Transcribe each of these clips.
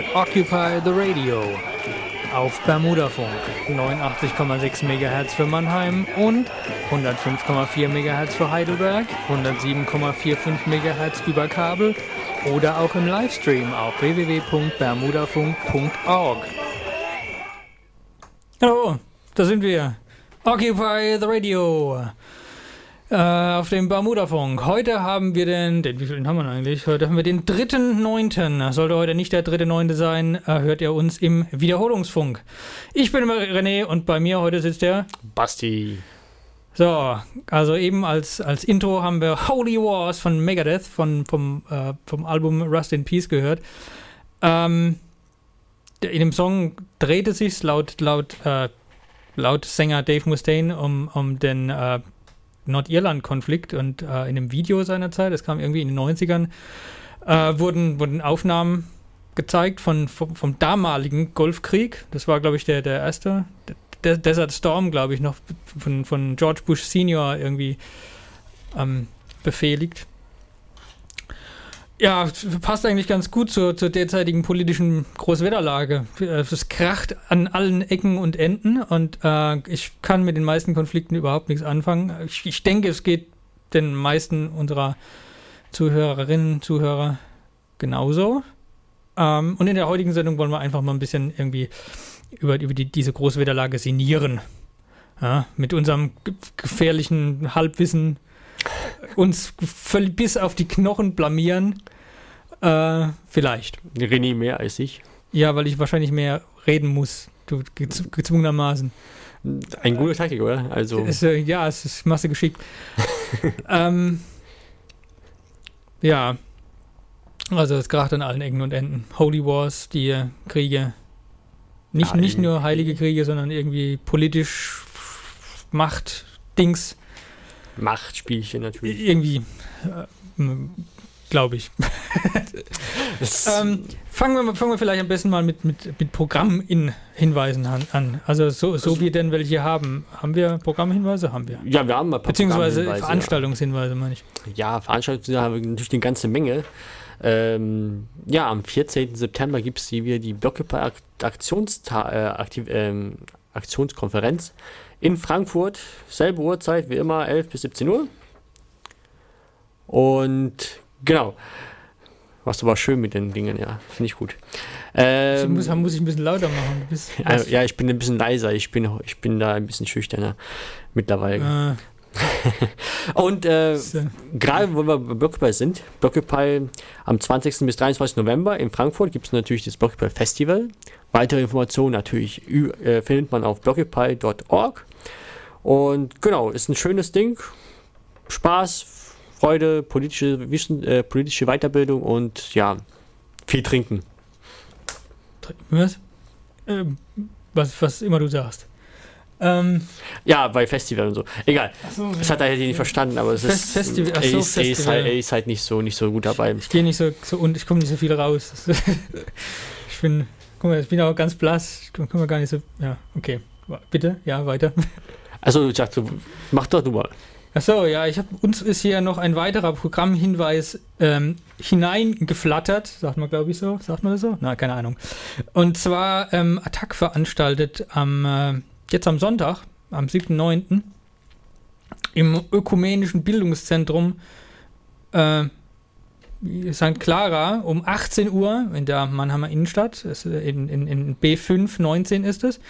hört Occupy the Radio auf Bermudafunk 89,6 MHz für Mannheim und 105,4 MHz für Heidelberg, 107,45 MHz über Kabel oder auch im Livestream auf www.bermudafunk.org. Hallo, da sind wir. Occupy the Radio. Äh, auf dem Bermuda-Funk. Heute haben wir den, den, wie viel haben wir eigentlich? Heute haben wir den 3.9. Sollte heute nicht der 3.9. sein, äh, hört ihr uns im Wiederholungsfunk. Ich bin René und bei mir heute sitzt der Basti. So, also eben als, als Intro haben wir Holy Wars von Megadeth von, vom, äh, vom Album Rust in Peace gehört. Ähm, in dem Song drehte sich laut, laut, äh, laut Sänger Dave Mustaine um, um den äh, Nordirland-Konflikt und äh, in einem Video seiner Zeit, das kam irgendwie in den 90ern, äh, wurden, wurden Aufnahmen gezeigt von, vom, vom damaligen Golfkrieg. Das war, glaube ich, der, der erste, der Desert Storm, glaube ich, noch von, von George Bush Senior irgendwie ähm, befehligt. Ja, passt eigentlich ganz gut zur, zur derzeitigen politischen Großwetterlage. Es kracht an allen Ecken und Enden und äh, ich kann mit den meisten Konflikten überhaupt nichts anfangen. Ich, ich denke, es geht den meisten unserer Zuhörerinnen und Zuhörer genauso. Ähm, und in der heutigen Sendung wollen wir einfach mal ein bisschen irgendwie über, über die, diese Großwetterlage sinnieren. Ja, mit unserem gefährlichen Halbwissen uns völlig bis auf die Knochen blamieren. Äh, vielleicht. René mehr als ich. Ja, weil ich wahrscheinlich mehr reden muss, du, gez gezwungenermaßen. Ein guter Taktik, oder? Also. Es, äh, ja, es ist Masse geschickt. ähm, ja. Also es kracht an allen Ecken und Enden. Holy Wars, die äh, Kriege. Nicht, ja, nicht nur heilige Kriege, sondern irgendwie politisch Macht, Dings. Machtspielchen natürlich. Irgendwie, äh, glaube ich. ähm, fangen, wir, fangen wir vielleicht am besten mal mit, mit, mit Programmhinweisen an. Also so, so also, wir denn welche haben. Haben wir Programmhinweise? Haben wir. Ja, wir haben ein paar Beziehungsweise Veranstaltungshinweise, ja. meine ich. Ja, Veranstaltungshinweise haben wir natürlich eine ganze Menge. Ähm, ja, am 14. September gibt es hier wieder die Blockupy Aktionsta äh, Aktiv ähm, Aktionskonferenz in Frankfurt. Selbe Uhrzeit wie immer, 11 bis 17 Uhr. Und genau. Machst du aber schön mit den Dingen, ja. Finde ich gut. Ähm, muss, muss, ich ein bisschen lauter machen. Bist, ja, ja, ich bin ein bisschen leiser. Ich bin, ich bin da ein bisschen schüchterner mittlerweile. Ah. und äh, gerade wo wir bei Blockupy sind, Blockupy am 20. bis 23. November in Frankfurt gibt es natürlich das Blockupy Festival. Weitere Informationen natürlich äh, findet man auf blockupy.org. Und genau, ist ein schönes Ding. Spaß, Freude, politische, Wissen, äh, politische Weiterbildung und ja, viel trinken. Was? Ähm, was, was immer du sagst. Ähm, ja, bei Festival und so. Egal. So, das hat er halt nicht verstanden, aber es Fest, ist, Festival, er, ist, er, ist halt, er, ist, halt, nicht so, nicht so gut dabei. Ich gehe nicht so, so und ich komme nicht so viel raus. ich bin, guck mal, ich bin auch ganz blass. Ich komme gar nicht so. Ja, okay. Bitte, ja, weiter. Also, ich dachte, mach doch du mal. Achso, ja, ich habe uns ist hier noch ein weiterer Programmhinweis ähm, hineingeflattert, sagt man, glaube ich so. Sagt man das so? Na, keine Ahnung. Und zwar ähm, Attack veranstaltet am äh, jetzt am Sonntag, am 7.9. im ökumenischen Bildungszentrum äh, St. Clara um 18 Uhr in der Mannheimer Innenstadt, in, in, in B5 19 ist es,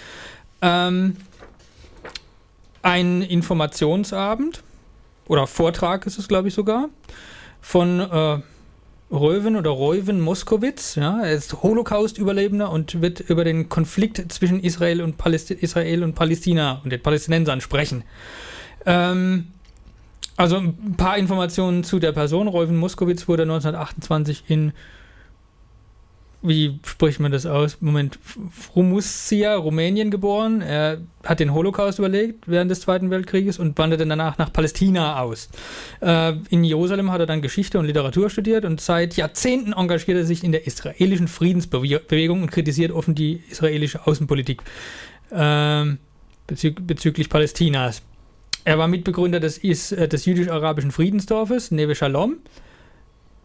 ähm, ein Informationsabend oder Vortrag ist es, glaube ich, sogar, von äh, Röwen oder Reuven Moskowitz. Ja, er ist Holocaust-Überlebender und wird über den Konflikt zwischen Israel und, Paläst Israel und Palästina und den Palästinensern sprechen. Ähm, also ein paar Informationen zu der Person. Reuven Moskowitz wurde 1928 in wie spricht man das aus? Moment, Rumussia, Rumänien geboren. Er hat den Holocaust überlegt während des Zweiten Weltkrieges und wanderte danach nach Palästina aus. Äh, in Jerusalem hat er dann Geschichte und Literatur studiert und seit Jahrzehnten engagiert er sich in der israelischen Friedensbewegung und kritisiert offen die israelische Außenpolitik äh, bezü bezüglich Palästinas. Er war Mitbegründer des, äh, des jüdisch-arabischen Friedensdorfes, Neve Shalom,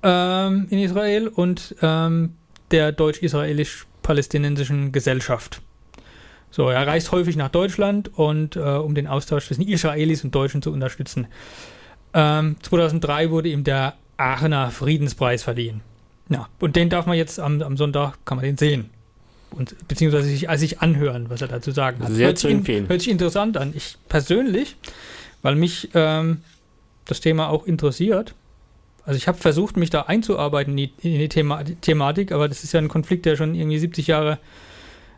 ähm, in Israel und ähm, der deutsch-israelisch-palästinensischen Gesellschaft. So, er reist häufig nach Deutschland und äh, um den Austausch zwischen Israelis und Deutschen zu unterstützen. Ähm, 2003 wurde ihm der Aachener Friedenspreis verliehen. Ja, und den darf man jetzt am, am Sonntag, kann man den sehen. Und, beziehungsweise sich, also sich anhören, was er dazu sagen hat. Sehr hört zu sich, empfehlen. hört sich interessant an. Ich persönlich, weil mich ähm, das Thema auch interessiert, also ich habe versucht, mich da einzuarbeiten in die, in die Thema, Thematik, aber das ist ja ein Konflikt, der schon irgendwie 70 Jahre,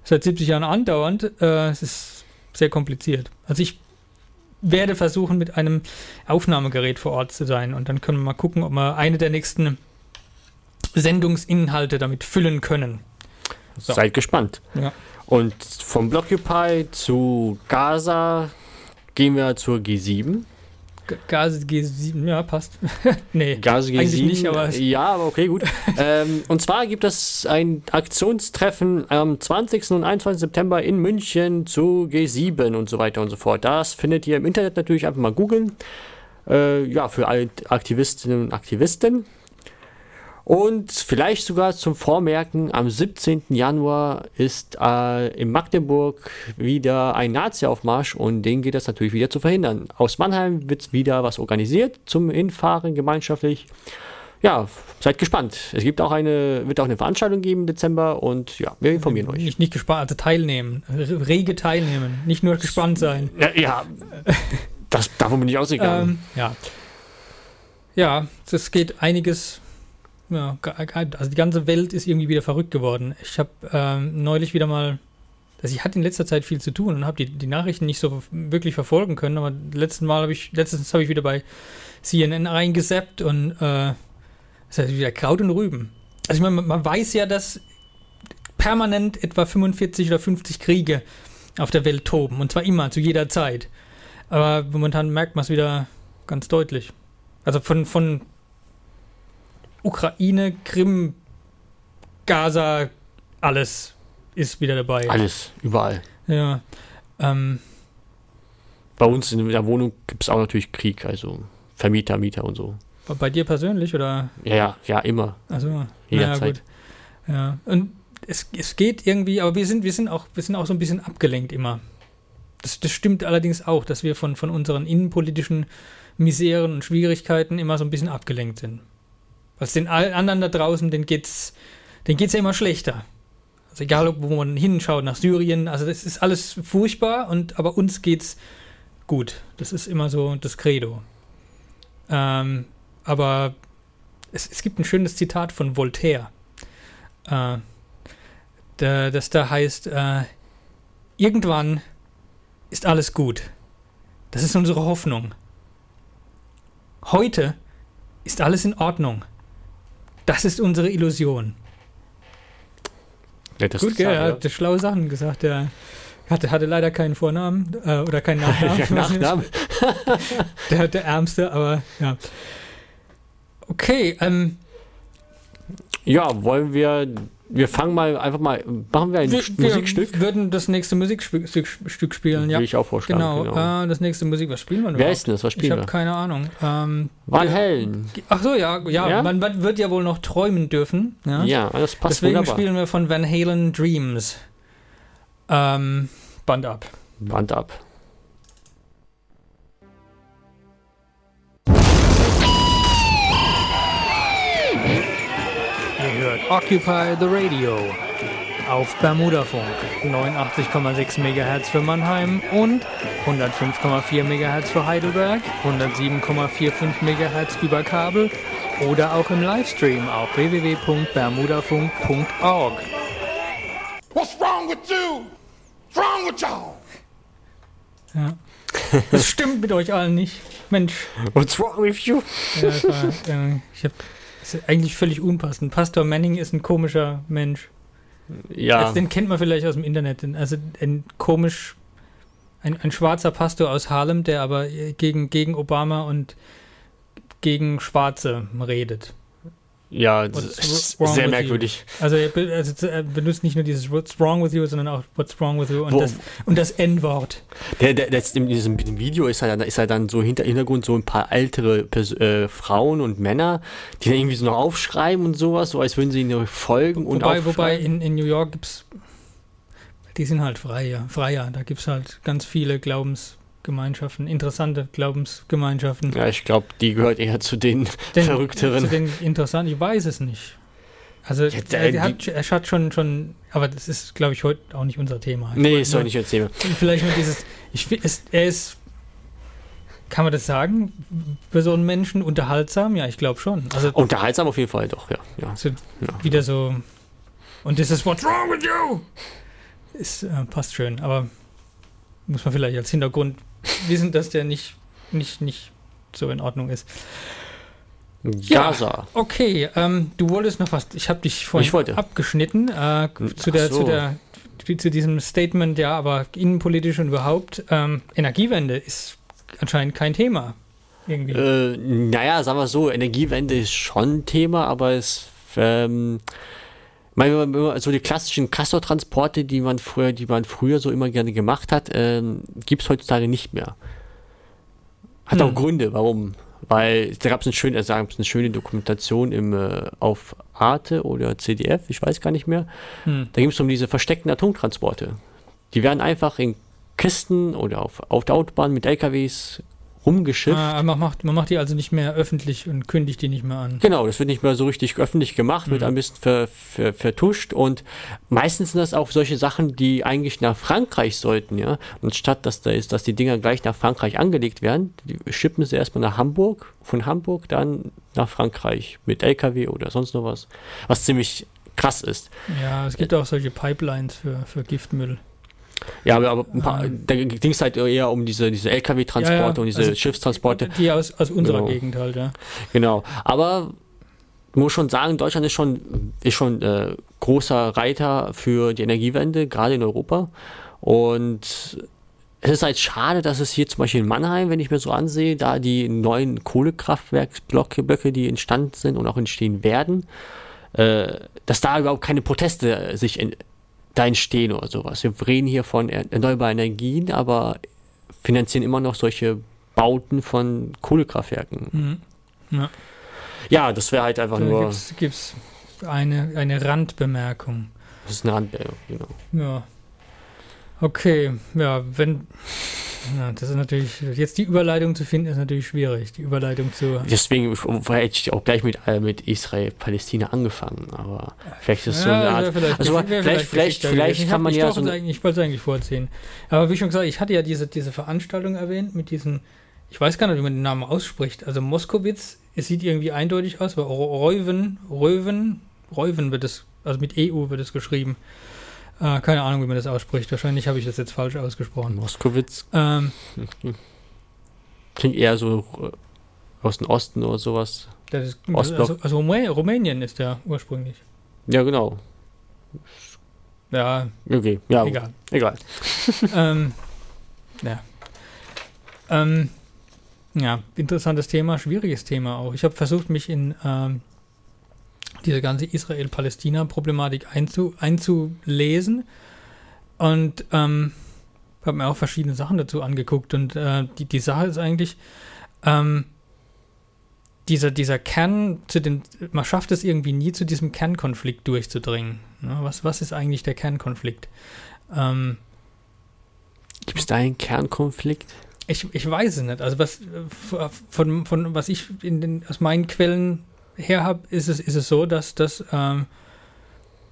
seit 70 Jahren andauernd. Äh, es ist sehr kompliziert. Also ich werde versuchen, mit einem Aufnahmegerät vor Ort zu sein und dann können wir mal gucken, ob wir eine der nächsten Sendungsinhalte damit füllen können. So. Seid gespannt. Ja. Und vom Blockupy zu Gaza gehen wir zur G7. G- Gas G7, ja, passt. nee, Gaza G7. eigentlich nicht, aber ja, aber okay, gut. ähm, und zwar gibt es ein Aktionstreffen am 20. und 21. September in München zu G7 und so weiter und so fort. Das findet ihr im Internet natürlich einfach mal googeln. Äh, ja, für alle Aktivistinnen und Aktivisten. Und vielleicht sogar zum Vormerken, am 17. Januar ist äh, in Magdeburg wieder ein Nazi-Aufmarsch und den geht es natürlich wieder zu verhindern. Aus Mannheim wird wieder was organisiert zum Hinfahren gemeinschaftlich. Ja, seid gespannt. Es gibt auch eine, wird auch eine Veranstaltung geben im Dezember und ja, wir informieren euch. nicht, nicht gespannt, also teilnehmen, rege teilnehmen, nicht nur gespannt sein. Ja, ja das, davon bin ich ausgegangen. Ähm, ja. Ja, es geht einiges. Ja, also die ganze Welt ist irgendwie wieder verrückt geworden. Ich habe ähm, neulich wieder mal, also ich hatte in letzter Zeit viel zu tun und habe die, die Nachrichten nicht so wirklich verfolgen können, aber letzten Mal habe ich, letztens habe ich wieder bei CNN reingesappt und äh, es ist wieder Kraut und Rüben. Also ich meine, man- man weiß ja, dass permanent etwa 45 oder 50 Kriege auf der Welt toben und zwar immer, zu jeder Zeit. Aber momentan merkt man es wieder ganz deutlich. Also von, von Ukraine, Krim, Gaza, alles ist wieder dabei. Alles, überall. Ja. Ähm, Bei uns in der Wohnung gibt es auch natürlich Krieg, also Vermieter, Mieter und so. bei dir persönlich oder? Ja, ja, ja, immer. Also, naja, Jederzeit. gut. Ja. Und es, es geht irgendwie, aber wir sind, wir sind auch, wir sind auch so ein bisschen abgelenkt immer. Das, das stimmt allerdings auch, dass wir von, von unseren innenpolitischen Miseren und Schwierigkeiten immer so ein bisschen abgelenkt sind. Weil den anderen da draußen, denen geht's, denen geht's ja immer schlechter. Also egal, wo man hinschaut, nach Syrien, also das ist alles furchtbar, und aber uns geht's gut. Das ist immer so das Credo. Ähm, aber es, es gibt ein schönes Zitat von Voltaire, äh, da, das da heißt, äh, irgendwann ist alles gut. Das ist unsere Hoffnung. Heute ist alles in Ordnung. Das ist unsere Illusion. Ja, Gut, gell, er ja. hat schlaue Sachen gesagt. Er hatte, hatte leider keinen Vornamen äh, oder keinen Nachnamen. Ja, Nachname. der, der Ärmste, aber ja. Okay, ähm, Ja, wollen wir. Wir fangen mal einfach mal. Machen wir ein wir, Musikstück? wir würden das nächste Musikstück Stück, Stück spielen, ja. Will ich auch vorschlagen. Genau, Genau. Äh, das nächste Musik, was spielen wir denn Wer überhaupt? ist denn das? Was Ich spielen habe wir? keine Ahnung. Ähm, Van Halen. ach so, ja, ja, Ja? Man, man wird ja wohl noch träumen dürfen. Ja? Ja, das passt Deswegen wunderbar. spielen wir von Van Halen Dreams. Ähm, Band ab. Band ab. Hört Occupy the Radio auf Bermudafunk 89,6 MHz für Mannheim und 105,4 MHz für Heidelberg, 107,45 MHz über Kabel oder auch im Livestream auf www.bermudafunk.org. What's wrong with you? What's wrong with y'all? Ja. Das stimmt mit euch allen nicht. Mensch, What's wrong with you? ja, war, äh, ich hab, das ist eigentlich völlig unpassend. Pastor Manning ist ein komischer Mensch. Ja. Also den kennt man vielleicht aus dem Internet. Also ein komisch, ein, ein schwarzer Pastor aus Harlem, der aber gegen, gegen Obama und gegen Schwarze redet. Ja, das ist sehr merkwürdig. You? Also er, also er, benutzt nicht nur dieses What's wrong with you, sondern auch What's wrong with you und Wo, das, das N-Wort. Der, der, der, in diesem Video ist er, ist er dann so hinter Hintergrund so ein paar ältere Pers äh, Frauen und Männer, die dann irgendwie so noch aufschreiben und sowas, so als würden sie ihnen folgen wobei, und Wobei, wobei in, in New York gibt es, die sind halt freier, freier. Da gibt es halt ganz viele Glaubens Gemeinschaften, interessante Glaubensgemeinschaften. Ja, ich glaube, die gehört eher zu den, den Verrückteren. Zu den interessanten, ich weiß es nicht. Also Jetzt, äh, er, hat, er hat schon, schon, aber das ist, glaube ich, heute auch nicht unser Thema. Ich nee, ist doch nicht unser Thema. Vielleicht nur dieses, ich, ist, er ist, kann man das sagen, für so einen Menschen unterhaltsam? Ja, ich glaube schon. Also, unterhaltsam auf jeden Fall, doch, ja. ja. So ja. Wieder so, und das ist What's wrong with you? Ist, äh, passt schön, aber muss man vielleicht als Hintergrund wissen, dass der nicht, nicht, nicht so in Ordnung ist. Gaza. Ja, okay, ähm, du wolltest noch was, ich habe dich vorhin abgeschnitten äh, zu, der, so. zu, der, zu diesem Statement, ja, aber innenpolitisch und überhaupt, ähm, Energiewende ist anscheinend kein Thema. Irgendwie. Äh, naja, sagen wir so, Energiewende ist schon ein Thema, aber es ähm, meine, so die klassischen Castor-Transporte, die man früher, die man früher so immer gerne gemacht hat, ähm, gibt es heutzutage nicht mehr. Hat hm. auch Gründe, warum. Weil da gab es eine schöne, also eine schöne Dokumentation im, äh, auf Arte oder CDF, ich weiß gar nicht mehr. Hm. Da ging es um diese versteckten Atomtransporte. Die werden einfach in Kisten oder auf, auf der Autobahn mit LKWs rumgeschifft. Ah, man, macht, man macht die also nicht mehr öffentlich und kündigt die nicht mehr an. Genau, das wird nicht mehr so richtig öffentlich gemacht, mhm. wird ein bisschen ver, ver, vertuscht und meistens sind das auch solche Sachen, die eigentlich nach Frankreich sollten, ja. Und statt dass da ist, dass die Dinger gleich nach Frankreich angelegt werden, schippen sie erstmal nach Hamburg, von Hamburg dann nach Frankreich mit LKW oder sonst noch was, was ziemlich krass ist. Ja, es gibt auch solche Pipelines für, für Giftmüll. Ja, aber, aber paar, ähm, da ging es halt eher um diese, diese LKW-Transporte ja, ja. und diese also Schiffstransporte. Die aus, aus unserer genau. Gegend halt, ja. Genau. Aber ich muss schon sagen, Deutschland ist schon, ist schon äh, großer Reiter für die Energiewende, gerade in Europa. Und es ist halt schade, dass es hier zum Beispiel in Mannheim, wenn ich mir so ansehe, da die neuen Kohlekraftwerksblöcke, die entstanden sind und auch entstehen werden, äh, dass da überhaupt keine Proteste sich in, da entstehen oder sowas. Wir reden hier von erneuerbaren Energien, aber finanzieren immer noch solche Bauten von Kohlekraftwerken. Mhm. Ja. ja. das wäre halt einfach da nur. Gibt es eine, eine Randbemerkung. Das ist eine Randbemerkung, genau. Ja. Okay, ja, wenn. Ja, das ist natürlich, jetzt die Überleitung zu finden, ist natürlich schwierig, die Überleitung zu. Deswegen hätte ich auch gleich mit, äh, mit Israel-Palästina angefangen, aber vielleicht ist es so eine Art. Vielleicht, also vielleicht, vielleicht, vielleicht, vielleicht kann man ja so. Ich wollte es eigentlich vorziehen. Aber wie schon gesagt, ich hatte ja diese, diese Veranstaltung erwähnt mit diesen, ich weiß gar nicht, wie man den Namen ausspricht. Also Moskowitz, es sieht irgendwie eindeutig aus, aber Reuven, Reuven, Reuven wird es, also mit EU wird es geschrieben. Äh, keine Ahnung, wie man das ausspricht. Wahrscheinlich habe ich das jetzt falsch ausgesprochen. Moskowitz. Ähm, Klingt eher so äh, aus dem Osten oder sowas. Das ist, also, also Rumänien ist der ursprünglich. Ja, genau. Ja. Okay, ja. Egal. Egal. ähm, ja. Ähm, ja, interessantes Thema, schwieriges Thema auch. Ich habe versucht, mich in ähm, diese ganze Israel-Palästina-Problematik einzu, einzulesen und ähm, habe mir auch verschiedene Sachen dazu angeguckt und äh, die, die Sache ist eigentlich, ähm, dieser, dieser Kern zu den, man schafft es irgendwie nie zu diesem Kernkonflikt durchzudringen. Ne? Was, was ist eigentlich der Kernkonflikt? Ähm, Gibt es da einen Kernkonflikt? Ich, ich weiß es nicht. Also was von, von was ich in den, aus meinen Quellen her habe, ist es, ist es so, dass, dass ähm,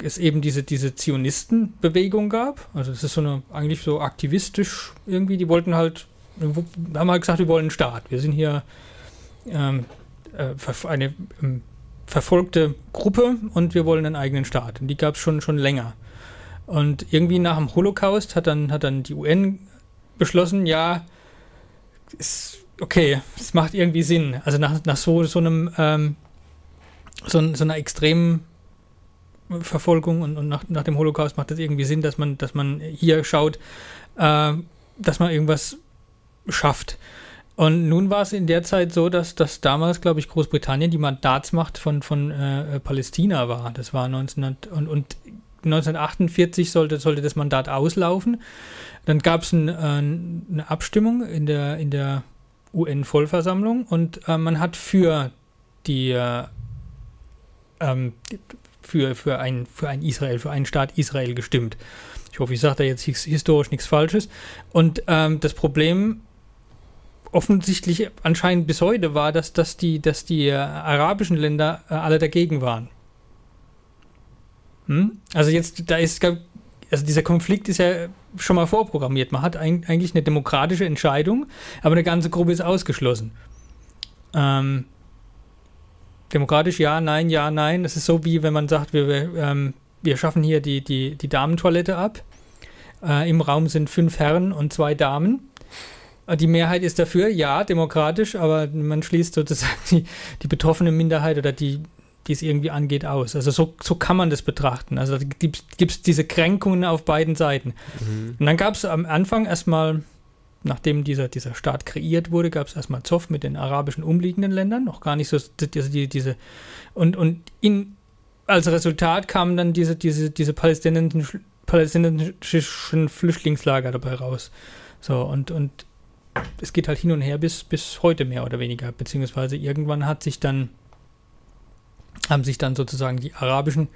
es eben diese, diese Zionistenbewegung gab. Also es ist so eine, eigentlich so aktivistisch irgendwie, die wollten halt, haben halt gesagt, wir wollen einen Staat. Wir sind hier ähm, äh, eine ähm, verfolgte Gruppe und wir wollen einen eigenen Staat. Und die gab es schon, schon länger. Und irgendwie nach dem Holocaust hat dann, hat dann die UN beschlossen, ja, ist okay, es macht irgendwie Sinn. Also nach, nach so, so einem ähm, so, so einer extremen Verfolgung und, und nach, nach, dem Holocaust macht es irgendwie Sinn, dass man, dass man hier schaut, äh, dass man irgendwas schafft. Und nun war es in der Zeit so, dass, dass damals, glaube ich, Großbritannien die Mandatsmacht von, von äh, Palästina war. Das war 1900 und, und 1948 sollte, sollte das Mandat auslaufen. Dann gab es ein, äh, eine Abstimmung in der, in der UN-Vollversammlung und äh, man hat für die äh, ähm, für, für, ein, für ein Israel, für einen Staat Israel gestimmt. Ich hoffe, ich sage da jetzt historisch nichts Falsches. Und ähm, das Problem offensichtlich anscheinend bis heute war, dass, dass die, dass die äh, arabischen Länder äh, alle dagegen waren. Hm? Also jetzt, da ist, also dieser Konflikt ist ja schon mal vorprogrammiert. Man hat eigentlich eine demokratische Entscheidung, aber eine ganze Gruppe ist ausgeschlossen. Ähm, demokratisch ja, nein, ja, nein. Das ist so wie wenn man sagt, wir, wir, ähm, wir schaffen hier die, die, die Damentoilette ab. Äh, Im Raum sind fünf Herren und zwei Damen. Äh, die Mehrheit ist dafür, ja, demokratisch, aber man schließt sozusagen die, die betroffene Minderheit oder die, die es irgendwie angeht, aus. Also so, so kann man das betrachten. Also gibt es diese Kränkungen auf beiden Seiten. Mhm. Und dann gab es am Anfang erstmal, nachdem dieser, dieser Staat kreiert wurde, gab es erstmal Zoff mit den arabischen umliegenden Ländern, noch gar nicht so also die, diese und, und in, als Resultat kamen dann diese, diese, diese palästinensischen, palästinensischen Flüchtlingslager dabei raus. So, und, und es geht halt hin und her bis, bis heute mehr oder weniger, beziehungsweise irgendwann hat sich dann haben sich dann sozusagen die arabischen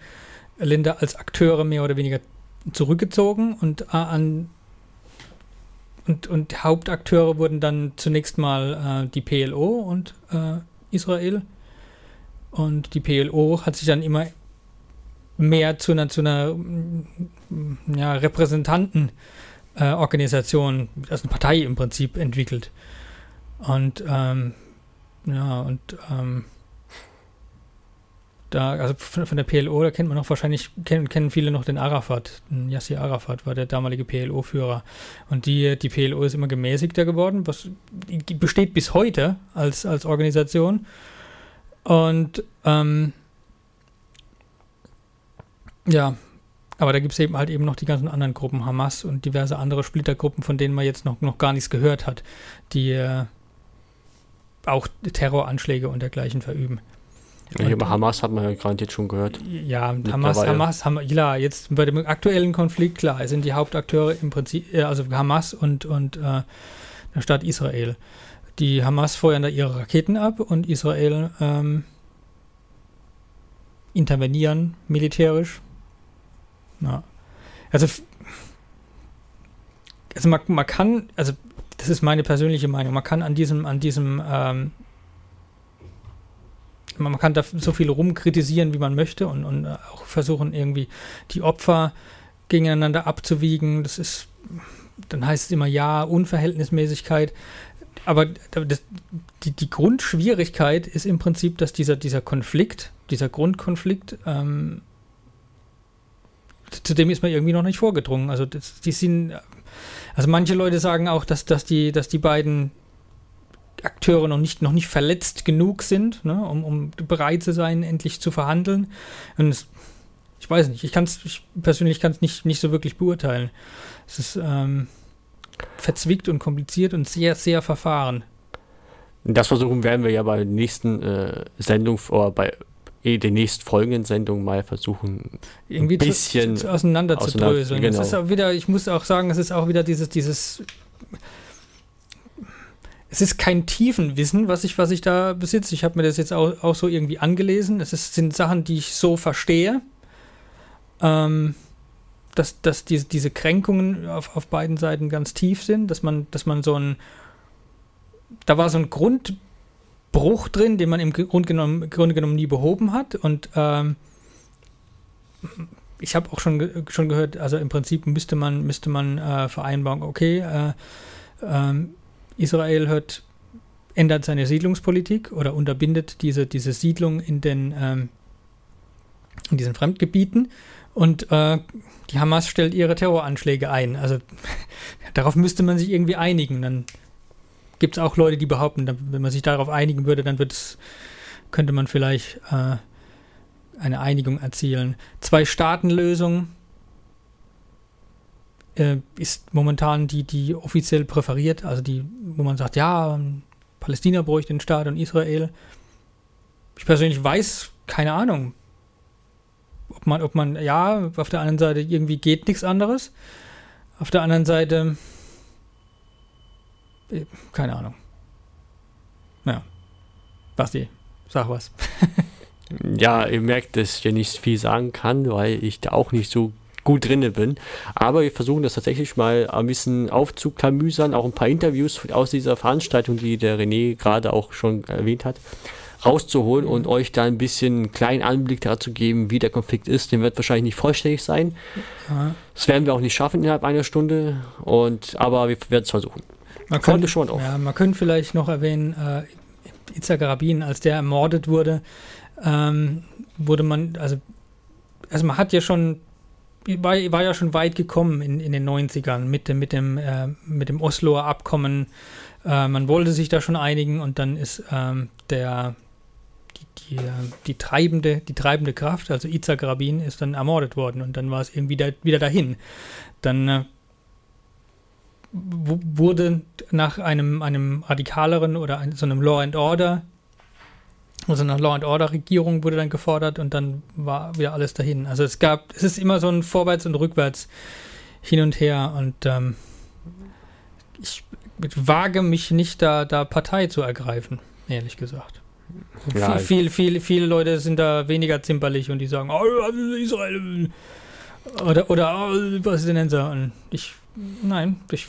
Länder als Akteure mehr oder weniger zurückgezogen und äh, an und, und Hauptakteure wurden dann zunächst mal äh, die PLO und äh, Israel. Und die PLO hat sich dann immer mehr zu einer, zu einer ja, Repräsentantenorganisation, äh, also eine Partei im Prinzip entwickelt. Und ähm, ja, und ähm, da, also von, der PLO, da kennt man noch wahrscheinlich, kennen, kennen viele noch den Arafat. Yassir Arafat war der damalige PLO-Führer. Und die, die PLO ist immer gemäßigter geworden, was besteht bis heute als, als Organisation. Und ähm, ja, aber da gibt es eben halt eben noch die ganzen anderen Gruppen, Hamas und diverse andere Splittergruppen, von denen man jetzt noch, noch gar nichts gehört hat, die äh, auch Terroranschläge und dergleichen verüben. Ja, über Hamas hat man ja gerade jetzt schon gehört. Ja, Hamas, Hamas, Hamas, klar, jetzt bei dem aktuellen Konflikt, klar, sind die Hauptakteure im Prinzip, äh, also Hamas und, und äh, der Staat Israel. Die Hamas feuern da ihre Raketen ab und Israel ähm, intervenieren militärisch. Ja. Also, also man, man kann, also das ist meine persönliche Meinung, man kann an diesem, an diesem ähm, man kann da so viel rumkritisieren, wie man möchte und, und auch versuchen, irgendwie die Opfer gegeneinander abzuwiegen. Das ist, dann heißt es immer ja, Unverhältnismäßigkeit. Aber das, die, die Grundschwierigkeit ist im Prinzip, dass dieser, dieser Konflikt, dieser Grundkonflikt, ähm, zu dem ist man irgendwie noch nicht vorgedrungen. Also das, die sind, also manche Leute sagen auch, dass, dass, die, dass die beiden Akteure noch nicht, noch nicht verletzt genug sind, ne, um, um bereit zu sein, endlich zu verhandeln. Und es, ich weiß nicht, ich kann es, ich persönlich kann es nicht, nicht so wirklich beurteilen. Es ist ähm, verzwickt und kompliziert und sehr, sehr verfahren. Das versuchen werden wir ja bei der nächsten äh, Sendung oder bei eh den nächsten folgenden Sendungen mal versuchen, irgendwie ein bisschen zu, zu auseinander, zu dröseln. Genau. Es ist auch wieder, ich muss auch sagen, es ist auch wieder dieses, dieses es ist kein Tiefenwissen, was ich, was ich da besitze. Ich habe mir das jetzt auch, auch so irgendwie angelesen. Es ist, sind Sachen, die ich so verstehe. Ähm, dass, dass diese, diese Kränkungen auf, auf beiden Seiten ganz tief sind, dass man, dass man so ein, da war so ein Grundbruch drin, den man im Grunde genommen, Grunde genommen nie behoben hat. Und ähm, ich habe auch schon, schon gehört, also im Prinzip müsste man, müsste man äh, vereinbaren, okay, äh, ähm, Israel hört, ändert seine Siedlungspolitik oder unterbindet diese, diese Siedlung in den ähm, in diesen Fremdgebieten und äh, die Hamas stellt ihre Terroranschläge ein. Also darauf müsste man sich irgendwie einigen. Dann gibt es auch Leute, die behaupten, wenn man sich darauf einigen würde, dann könnte man vielleicht äh, eine Einigung erzielen. Zwei-Staaten-Lösung äh, ist momentan die, die offiziell präferiert, also die, wo man sagt, ja, Palästina bräuchte den Staat und Israel. Ich persönlich weiß, keine Ahnung, ob man, ob man, ja, auf der anderen Seite irgendwie geht nichts anderes. Auf der anderen Seite, äh, keine Ahnung. Ja. Basti, sag was. ja, ihr merkt, dass ich ja nicht viel sagen kann, weil ich da auch nicht so gut drinne bin. Aber wir versuchen das tatsächlich mal ein bisschen aufzuklamüsern, auch ein paar Interviews aus dieser Veranstaltung, die der René gerade auch schon erwähnt hat, rauszuholen und euch da ein bisschen einen kleinen Anblick dazu geben, wie der Konflikt ist. Den wird wahrscheinlich nicht vollständig sein. Das werden wir auch nicht schaffen innerhalb einer Stunde. Und, aber wir werden es versuchen. Man könnte, schon drauf. Ja, man könnte vielleicht noch erwähnen, äh, Itzhak Rabin, als der ermordet wurde, ähm, wurde man, also, also man hat ja schon war, war ja schon weit gekommen in, in den 90ern mit, dem, mit dem, äh, mit dem Osloer Abkommen. Äh, man wollte sich da schon einigen und dann ist ähm, der, die, die, die, treibende, die treibende Kraft, also Itzhak Rabin, ist dann ermordet worden und dann war es irgendwie da, wieder dahin. Dann äh, wurde nach einem, einem radikaleren oder ein, so einem Law and Order, also eine Law and Order Regierung wurde dann gefordert und dann war wieder alles dahin. Also es gab, es ist immer so ein Vorwärts und Rückwärts hin und her und ähm, ich wage mich nicht da, da Partei zu ergreifen, ehrlich gesagt. Ja, viel, viel, viele Leute sind da weniger zimperlich und die sagen, oh, Israel oder, oder oh, Palästinenser. Und ich, nein, ich.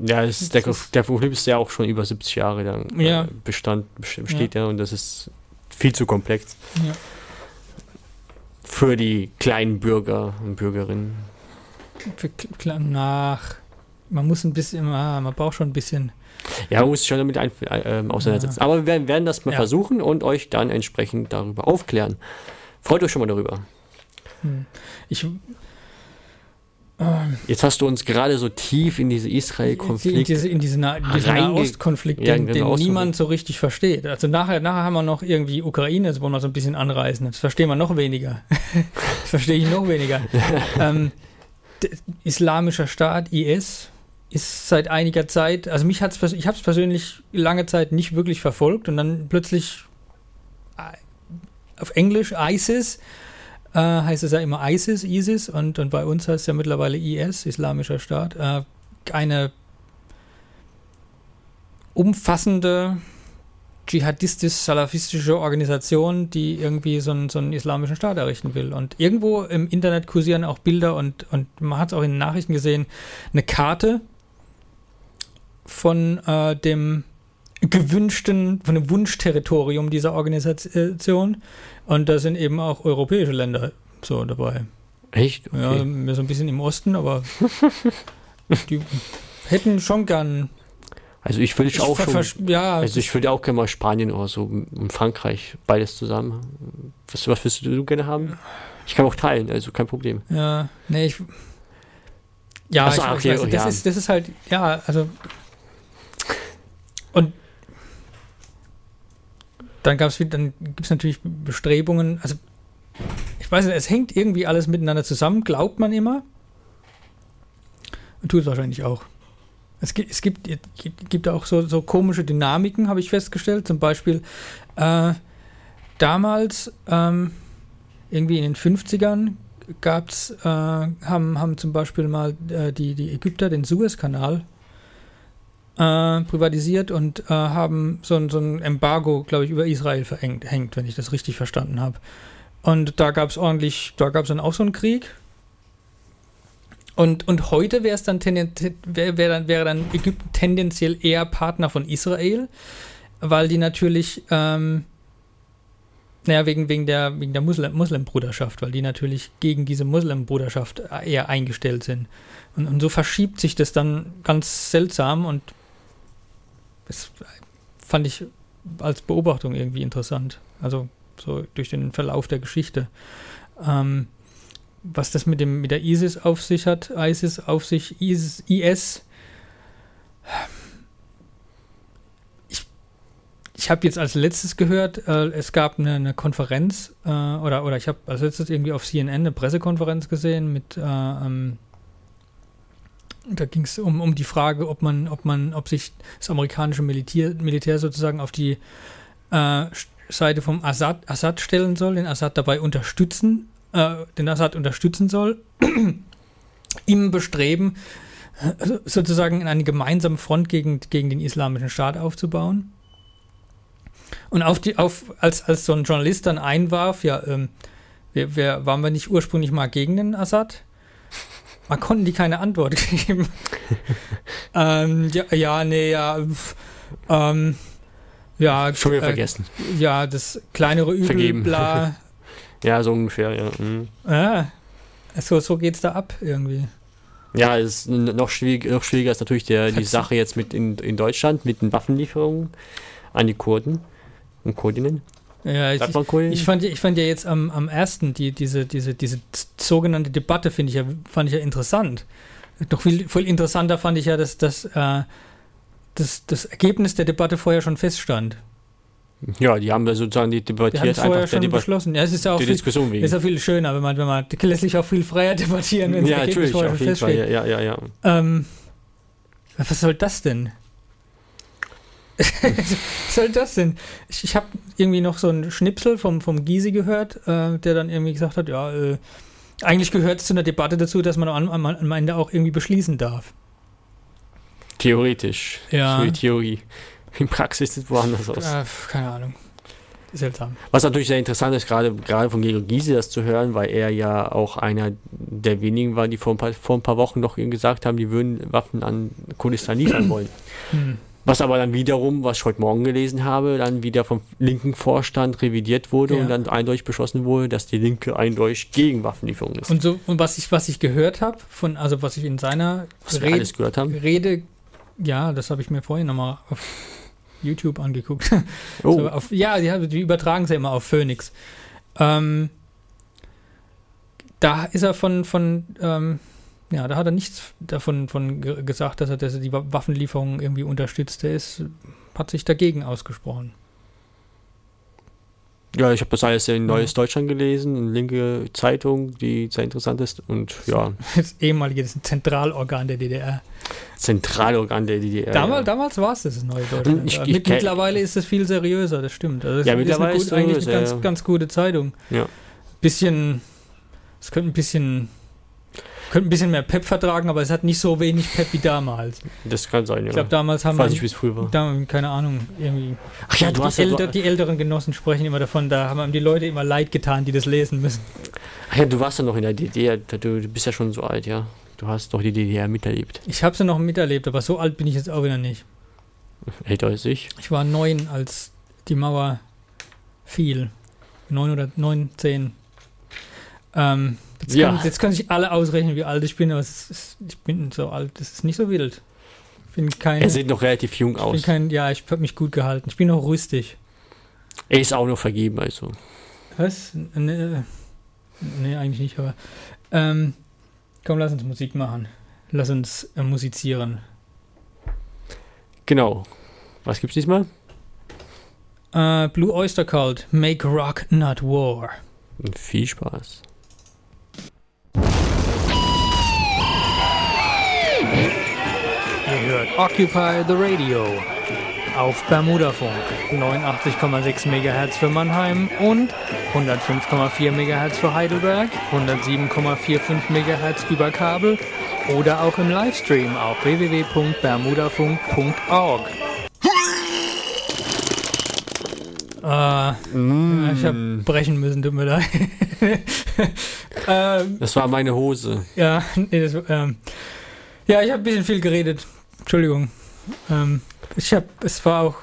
Ja, ist, der, der Konflikt ist ja auch schon über 70 Jahre lang ja. äh, Bestand, besteht ja. ja und das ist viel zu komplex. Ja. Für die kleinen Bürger und Bürgerinnen. Für, nach, man muss ein bisschen, ah, man braucht schon ein bisschen ja, man muss sich schon damit ein, äh, auseinandersetzen. Ja. Aber wir werden, werden das mal ja. versuchen und euch dann entsprechend darüber aufklären. Freut euch schon mal darüber. Hm. Ich, Jetzt hast du uns gerade so tief in diese Israel-Konflikt. In, diese, in diesen Nahostkonflikt, ja, den, den niemand so richtig versteht. Also nachher, nachher haben wir noch irgendwie Ukraine, das wollen wir so ein bisschen anreißen. Das verstehen wir noch weniger. das verstehe ich noch weniger. ähm, Islamischer Staat, IS, ist seit einiger Zeit, also mich hat es, ich habe es persönlich lange Zeit nicht wirklich verfolgt und dann plötzlich äh, auf Englisch ISIS äh, heißt es ja immer ISIS, ISIS und, und bei uns heißt es ja mittlerweile IS, Islamischer Staat, äh, eine umfassende dschihadistisch-salafistische Organisation, die irgendwie so einen, so einen islamischen Staat errichten will. Und irgendwo im Internet kursieren auch Bilder und, und man hat es auch in den Nachrichten gesehen, eine Karte von äh, dem gewünschten, von dem Wunschterritorium dieser Organisation. Und da sind eben auch europäische Länder so dabei. Echt? Okay. Ja, mehr so ein bisschen im Osten, aber die hätten schon gern. Also ich würde auch schon, ja, also ich würde auch gerne mal Spanien oder so und Frankreich beides zusammen. Was, was würdest du gerne haben? Ich kann auch teilen, also kein Problem. Ja, nee, ich ja, so, ich, okay, ich weiß, das, ja. Ist, das ist halt, ja, also und dann gab es dann gibt es natürlich Bestrebungen, also ich weiß nicht, es hängt irgendwie alles miteinander zusammen, glaubt man immer. Und tut es wahrscheinlich auch. Es gibt, es gibt, gibt, auch so, so komische Dynamiken, habe ich festgestellt. Zum Beispiel äh, damals, ähm, irgendwie in den 50ern, gab's, äh, haben, haben zum Beispiel mal äh, die, die Ägypter den Suezkanal äh, privatisiert und äh, haben so, ein, so ein Embargo, glaube ich, über Israel verhängt, hängt, wenn ich das richtig verstanden habe. Und da gab es ordentlich, da gab es dann auch so einen Krieg. Und, und heute wäre es dann, wär, wär dann wäre dann Ägypten tendenziell eher Partner von Israel, weil die natürlich, ähm, naja, wegen, wegen der, wegen der Muslim, Muslimbruderschaft, weil die natürlich gegen diese Muslimbruderschaft eher eingestellt sind. Und, und so verschiebt sich das dann ganz seltsam und das fand ich als Beobachtung irgendwie interessant. Also so durch den Verlauf der Geschichte. Ähm, was das mit dem mit der ISIS auf sich hat, ISIS auf sich, ISIS, IS. Ich, ich habe jetzt als letztes gehört, äh, es gab eine, eine Konferenz äh, oder oder ich habe als letztes irgendwie auf CNN eine Pressekonferenz gesehen mit äh, ähm, Da ging es um, um die Frage, ob man, ob man, ob sich das amerikanische Militär, Militär sozusagen auf die äh, Seite vom Assad, Assad stellen soll, den Assad dabei unterstützen, äh, den Assad unterstützen soll, im Bestreben, äh, sozusagen eine gemeinsame Front gegen, gegen den islamischen Staat aufzubauen. Und auf die, auf, als, als so ein Journalist dann einwarf, ja, ähm, wir, wir, waren wir nicht ursprünglich mal gegen den Assad? Man konnten die keine Antwort geben. ähm, ja, ja, nee, ja. Ähm, ja, schon wieder äh, vergessen. Ja, das kleinere Übel, Vergeben. bla. ja, so ungefähr, ja. Mhm. Ja, so, so geht's da ab irgendwie. Ja, ist noch, schwierig, noch schwieriger ist natürlich der, die Sache jetzt mit in, in Deutschland mit den Waffenlieferungen an die Kurden und Kurdinnen. Ja, ich, ich, fand, ich fand ja jetzt am, am ersten die, diese, diese, diese sogenannte Debatte, finde ich ja, fand ich ja interessant. Noch viel, viel interessanter fand ich ja, dass, dass äh, das, das Ergebnis der Debatte vorher schon feststand. Ja, die haben sozusagen die debattiert, die einfach vorher schon beschlossen. Ja, es ist ja auch die viel, Diskussion wegen. ist ja viel schöner, wenn man, wenn man lässt sich auch viel freier debattieren, wenn ja, das Ergebnis vorher schon feststeht. Fall, ja, ja, ja. Ähm, was soll das denn? Was soll das denn? Ich, ich habe irgendwie noch so einen Schnipsel vom, vom Gysi gehört, äh, der dann irgendwie gesagt hat, ja, äh, eigentlich gehört es zu einer Debatte dazu, dass man am, am, am Ende auch irgendwie beschließen darf. Theoretisch. Ja. Für die Theorie. In Praxis sieht es woanders aus. Äh, keine Ahnung. Seltsam. Was natürlich sehr interessant ist, gerade, gerade von Gregor Gysi das zu hören, weil er ja auch einer der wenigen war, die vor ein paar, vor ein paar Wochen noch gesagt haben, die würden Waffen an Kurdistan liefern wollen. Hm. Was aber dann wiederum, was ich heute Morgen gelesen habe, dann wieder vom linken Vorstand revidiert wurde ja. und dann eindeutig beschlossen wurde, dass die Linke eindeutig gegen Waffenlieferungen ist. Und so und was ich was ich gehört habe von also was ich in seiner Rede, Rede ja, das habe ich mir vorhin nochmal auf YouTube angeguckt. Oh. So auf, ja, die, die übertragen sie immer auf Phoenix. Ähm, da ist er von, von ähm, ja, da hat er nichts davon von gesagt, dass er, dass er die Waffenlieferung irgendwie unterstützt. Er ist, hat sich dagegen ausgesprochen. Ja, ich habe das alles in Neues Deutschland gelesen, eine linke Zeitung, die sehr interessant ist und ja. Das ehemalige das Zentralorgan der DDR. Zentralorgan der DDR. Damals, ja. damals war es das Neue Deutschland. Ich, ich, mittlerweile ist es viel seriöser, das stimmt. Also das ja, mittlerweile ist, gut, ist eigentlich eine ganz, ganz gute Zeitung. Ja. Bisschen, es könnte ein bisschen könnte ein bisschen mehr Pep vertragen, aber es hat nicht so wenig Pep wie damals. Das kann sein, ja. Ich glaube, damals haben wir. Weiß nicht, wie es früher war. Keine Ahnung, irgendwie. Ach ja, du die hast älter, ja, Die älteren Genossen sprechen immer davon, da haben die Leute immer leid getan, die das lesen müssen. Ach ja, du warst ja noch in der DDR, du bist ja schon so alt, ja. Du hast doch die DDR miterlebt. Ich habe sie noch miterlebt, aber so alt bin ich jetzt auch wieder nicht. Älter als ich? Ich war neun, als die Mauer fiel. Neun oder neun, zehn. Ähm, Jetzt, ja. können, jetzt können sich alle ausrechnen, wie alt ich bin, aber ist, ich bin so alt, das ist nicht so wild. Ich bin kein, er sieht noch relativ jung aus. Kein, ja, ich habe mich gut gehalten. Ich bin noch rüstig. Er ist auch noch vergeben, also. Was? Nee, nee eigentlich nicht, aber. Ähm, komm, lass uns Musik machen. Lass uns äh, musizieren. Genau. Was gibt's diesmal? Uh, Blue Oyster Cult, Make Rock Not War. Viel Spaß. Hört Occupy the Radio auf Bermudafunk 89,6 MHz für Mannheim und 105,4 MHz für Heidelberg, 107,45 MHz über Kabel oder auch im Livestream auf www.bermudafunk.org. Äh, mm. Ich habe brechen müssen, tut mir leid. ähm, das war meine Hose. Ja, nee, das, ähm, ja, ich habe ein bisschen viel geredet. Entschuldigung. Ähm, ich habe, es war auch,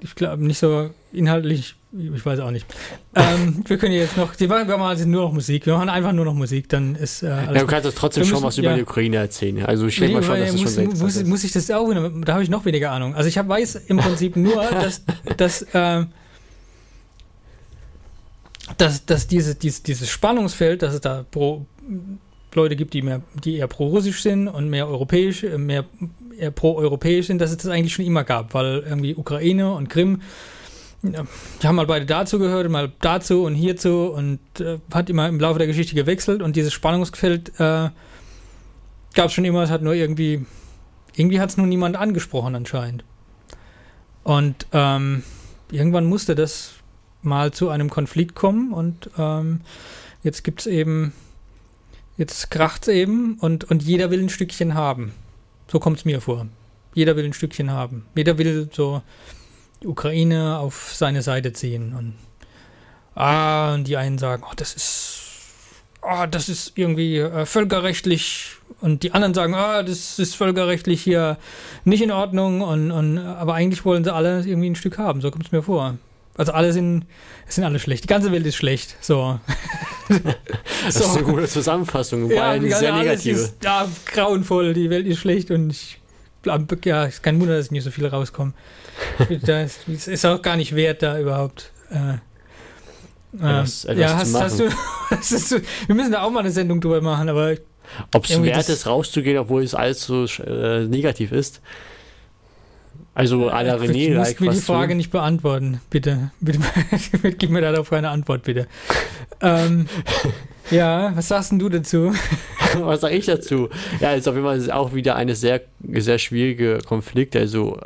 ich glaube, nicht so inhaltlich, ich weiß auch nicht. Ähm, wir können jetzt noch, die machen wir mal nur noch Musik. Wir machen einfach nur noch Musik, dann ist äh, alles. Ja, du kannst trotzdem schon was über ja. die Ukraine erzählen. Also ich denke nee, mal schon, dass das muss, schon muss, muss ich das auch, da habe ich noch weniger Ahnung. Also ich hab, weiß im Prinzip nur, dass, dass äh, dass, dass diese, dieses, dieses Spannungsfeld, dass es da pro, Leute gibt, die mehr, die eher pro-russisch sind und mehr europäisch, äh, mehr eher pro-europäisch sind, dass es das eigentlich schon immer gab, weil irgendwie Ukraine und Krim, die haben mal beide dazu gehört, mal dazu und hierzu und äh, hat immer im Laufe der Geschichte gewechselt und dieses Spannungsfeld äh, gab es schon immer, es hat nur irgendwie, irgendwie hat es nur niemand angesprochen anscheinend. Und ähm, irgendwann musste das mal zu einem Konflikt kommen und ähm, jetzt gibt es eben, jetzt kracht es eben und, und jeder will ein Stückchen haben. So kommt es mir vor. Jeder will ein Stückchen haben. Jeder will so die Ukraine auf seine Seite ziehen und ah, und die einen sagen, oh, das ist, oh, das ist irgendwie äh, völkerrechtlich und die anderen sagen, ah, das ist völkerrechtlich hier nicht in Ordnung und, und aber eigentlich wollen sie alle irgendwie ein Stück haben, so kommt es mir vor. Also alle sind, sind alle schlecht. Die ganze Welt ist schlecht. So. das so. ist eine gute Zusammenfassung, ja, eine sehr negative. Ist, ja, grauenvoll. Die Welt ist schlecht und ich ja, ist kein Wunder, dass nicht so viele rauskommen. das ist auch gar nicht wert, da überhaupt. Äh, etwas, etwas ja, hast, hast, du, hast du, wir müssen da auch mal eine Sendung drüber machen, aber. Ob es wert ist, rauszugehen, obwohl es alles so äh, negativ ist. Also à la René. Du musst mir die Frage du? nicht beantworten, bitte. bitte. Gib mir darauf eine Antwort, bitte. ähm, ja, was sagst denn du dazu? was sage ich dazu? Ja, ist auf jeden Fall auch wieder eine sehr, sehr schwierige Konflikt. Also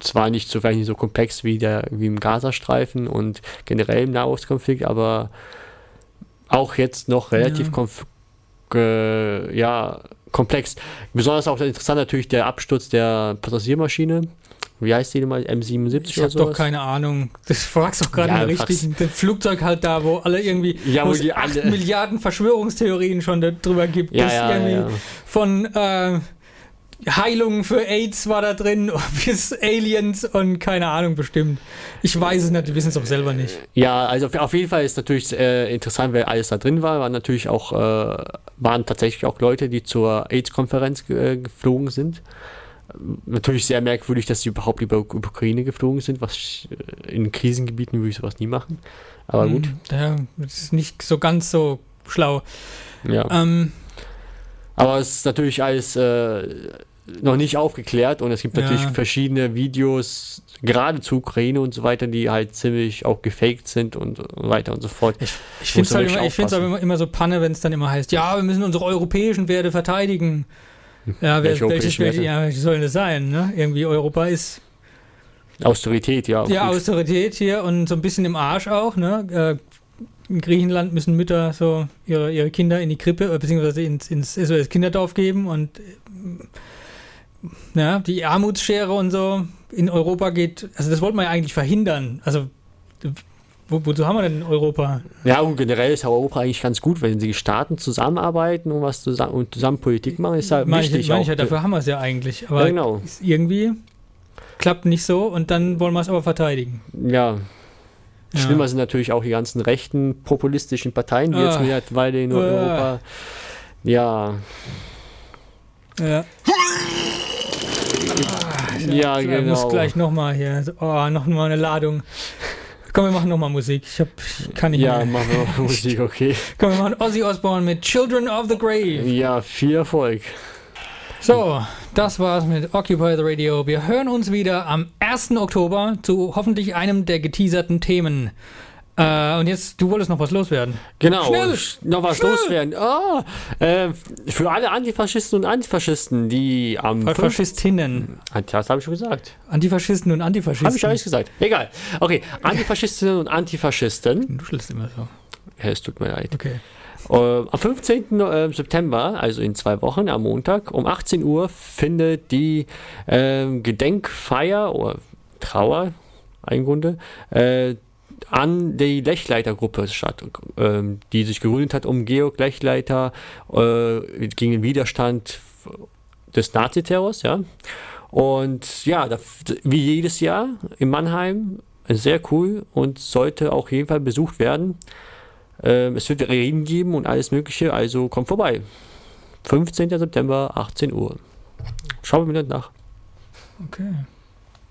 zwar nicht so, vielleicht nicht so komplex wie, der, wie im Gazastreifen und generell im Nahostkonflikt, aber auch jetzt noch relativ ja. äh, ja, komplex. Besonders auch interessant natürlich der Absturz der Passagiermaschine wie heißt die mal? M77 ich oder so? Ich habe doch keine Ahnung. Das fragst doch gerade ja, richtig. Das Flugzeug halt da, wo alle irgendwie ja, wo, es 8 Milliarden Verschwörungstheorien schon darüber gibt. Ja, ja. Von äh, Heilung für AIDS war da drin, bis Aliens und keine Ahnung bestimmt. Ich weiß es nicht, wir wissen es auch selber nicht. Ja, also auf jeden Fall ist natürlich äh, interessant, wer alles da drin war. Waren natürlich auch, äh, waren tatsächlich auch Leute, die zur AIDS-Konferenz äh, geflogen sind natürlich sehr merkwürdig, dass sie überhaupt über Ukraine geflogen sind, was äh, in Krisengebieten würde ich sowas nie machen. Aber hm, gut. Ja, das ist nicht so ganz so schlau. Ja. Ähm, Aber es ist natürlich alles äh, noch nicht aufgeklärt und es gibt natürlich ja. verschiedene Videos, gerade zu Ukraine und so weiter, die halt ziemlich auch gefaked sind und, und weiter und so fort. Ich, ich finde es halt immer, immer so Panne, wenn es dann immer heißt, ja, wir müssen unsere europäischen Werte verteidigen. Ja, wer, welches, welche, ja, soll das sein? Ne? Irgendwie Europa ist. Austerität, ja. Ja, gut. Austerität hier und so ein bisschen im Arsch auch. Ne? Äh, in Griechenland müssen Mütter so ihre, ihre Kinder in die Krippe, äh, beziehungsweise ins, ins SOS Kinderdorf geben und äh, ja, die Armutsschere und so in Europa geht, also das wollte man ja eigentlich verhindern. Also wo, wozu haben wir denn Europa? Ja, und generell ist Europa eigentlich ganz gut, wenn die Staaten zusammenarbeiten und was zusammen, und zusammen Politik machen, ist halt manche, wichtig. Manche, dafür haben wir es ja eigentlich. Aber ja, genau. irgendwie klappt nicht so und dann wollen wir es aber verteidigen. Ja. ja. Schlimmer sind natürlich auch die ganzen rechten populistischen Parteien, die ah. jetzt mittlerweile in ah. Europa. Ja. Ja. Ja, genau. Ich muss gleich nochmal hier. Oh, nochmal eine Ladung. Komm, wir machen nochmal Musik. Ich, hab, ich kann nicht ja, mehr. Ja, machen wir Musik, okay. Komm, wir machen Ozzy Osbourne mit Children of the Grave. Ja, viel Erfolg. So, das war's mit Occupy the Radio. Wir hören uns wieder am 1. Oktober zu hoffentlich einem der geteaserten Themen. Äh, und jetzt, du wolltest noch was loswerden. Genau, Schnell, noch was schnell. loswerden. Oh, äh, für alle Antifaschisten und Antifaschisten, die am. Faschistinnen. Das habe ich schon gesagt. Antifaschisten und Antifaschisten. Habe ich alles gesagt. Egal. Okay, Antifaschistinnen und Antifaschisten. Du schlägst immer so. Ja, es tut mir leid. Okay. Uh, am 15. Äh, September, also in zwei Wochen, am Montag, um 18 Uhr findet die äh, Gedenkfeier oder Trauer, im Grunde, äh, an die Lechleiter-Gruppe statt, äh, die sich gegründet hat, um Georg Lechleiter äh, gegen den Widerstand des Naziterrors, ja. Und ja, da, wie jedes Jahr in Mannheim, sehr cool und sollte auch jeden Fall besucht werden. Ähm, es wird Reden geben und alles Mögliche, also kommt vorbei. 15. September, 18 Uhr. Schauen wir mir nach. Okay.